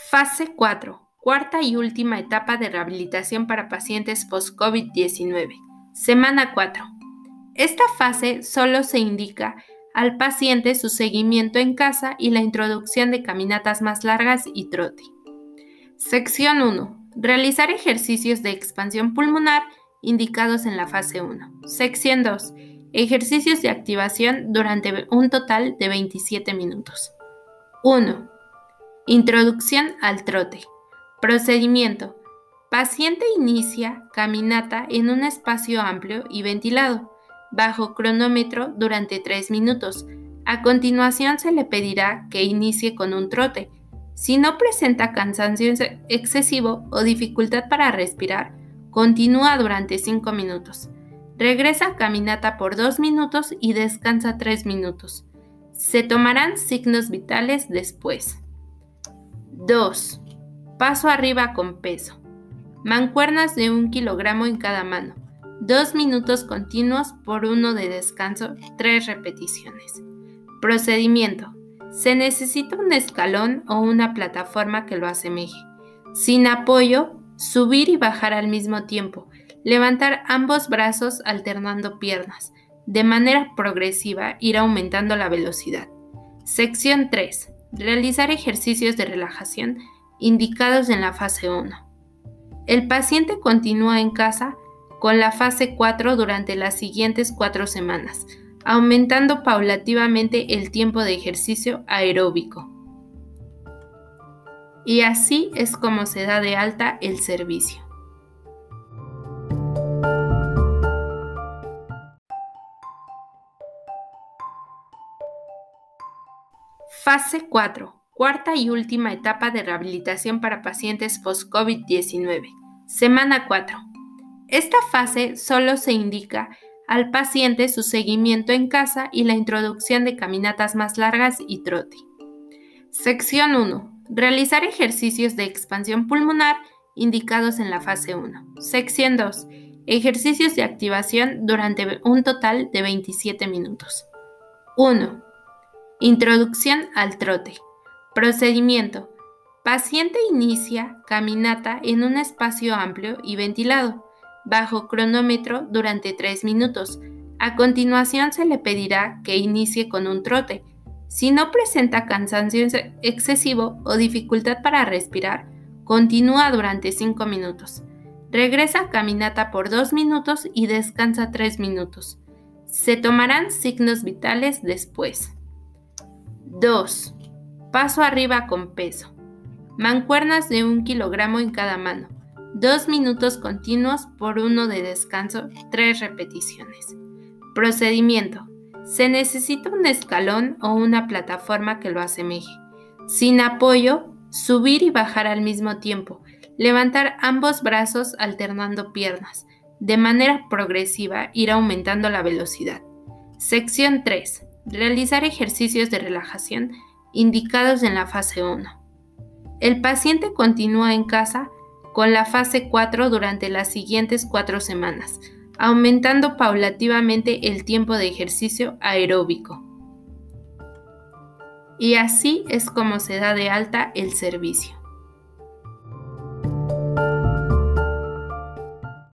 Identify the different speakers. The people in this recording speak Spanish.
Speaker 1: Fase 4. Cuarta y última etapa de rehabilitación para pacientes post-COVID-19. Semana 4. Esta fase solo se indica al paciente su seguimiento en casa y la introducción de caminatas más largas y trote. Sección 1. Realizar ejercicios de expansión pulmonar indicados en la fase 1. Sección 2. Ejercicios de activación durante un total de 27 minutos. 1. Introducción al trote. Procedimiento. Paciente inicia caminata en un espacio amplio y ventilado, bajo cronómetro durante 3 minutos. A continuación se le pedirá que inicie con un trote. Si no presenta cansancio excesivo o dificultad para respirar, continúa durante 5 minutos. Regresa a caminata por 2 minutos y descansa 3 minutos. Se tomarán signos vitales después. 2. Paso arriba con peso. Mancuernas de un kilogramo en cada mano. Dos minutos continuos por uno de descanso, tres repeticiones. Procedimiento. Se necesita un escalón o una plataforma que lo asemeje. Sin apoyo, subir y bajar al mismo tiempo. Levantar ambos brazos alternando piernas. De manera progresiva ir aumentando la velocidad. Sección 3 realizar ejercicios de relajación indicados en la fase 1. El paciente continúa en casa con la fase 4 durante las siguientes cuatro semanas, aumentando paulativamente el tiempo de ejercicio aeróbico. Y así es como se da de alta el servicio. Fase 4. Cuarta y última etapa de rehabilitación para pacientes post-COVID-19. Semana 4. Esta fase solo se indica al paciente su seguimiento en casa y la introducción de caminatas más largas y trote. Sección 1. Realizar ejercicios de expansión pulmonar indicados en la fase 1. Sección 2. Ejercicios de activación durante un total de 27 minutos. 1. Introducción al trote. Procedimiento. Paciente inicia caminata en un espacio amplio y ventilado, bajo cronómetro durante 3 minutos. A continuación se le pedirá que inicie con un trote. Si no presenta cansancio excesivo o dificultad para respirar, continúa durante 5 minutos. Regresa a caminata por 2 minutos y descansa 3 minutos. Se tomarán signos vitales después. 2. Paso arriba con peso. Mancuernas de un kilogramo en cada mano. Dos minutos continuos por uno de descanso, tres repeticiones. Procedimiento. Se necesita un escalón o una plataforma que lo asemeje. Sin apoyo, subir y bajar al mismo tiempo. Levantar ambos brazos alternando piernas. De manera progresiva ir aumentando la velocidad. Sección 3 realizar ejercicios de relajación indicados en la fase 1. El paciente continúa en casa con la fase 4 durante las siguientes cuatro semanas, aumentando paulativamente el tiempo de ejercicio aeróbico. Y así es como se da de alta el servicio.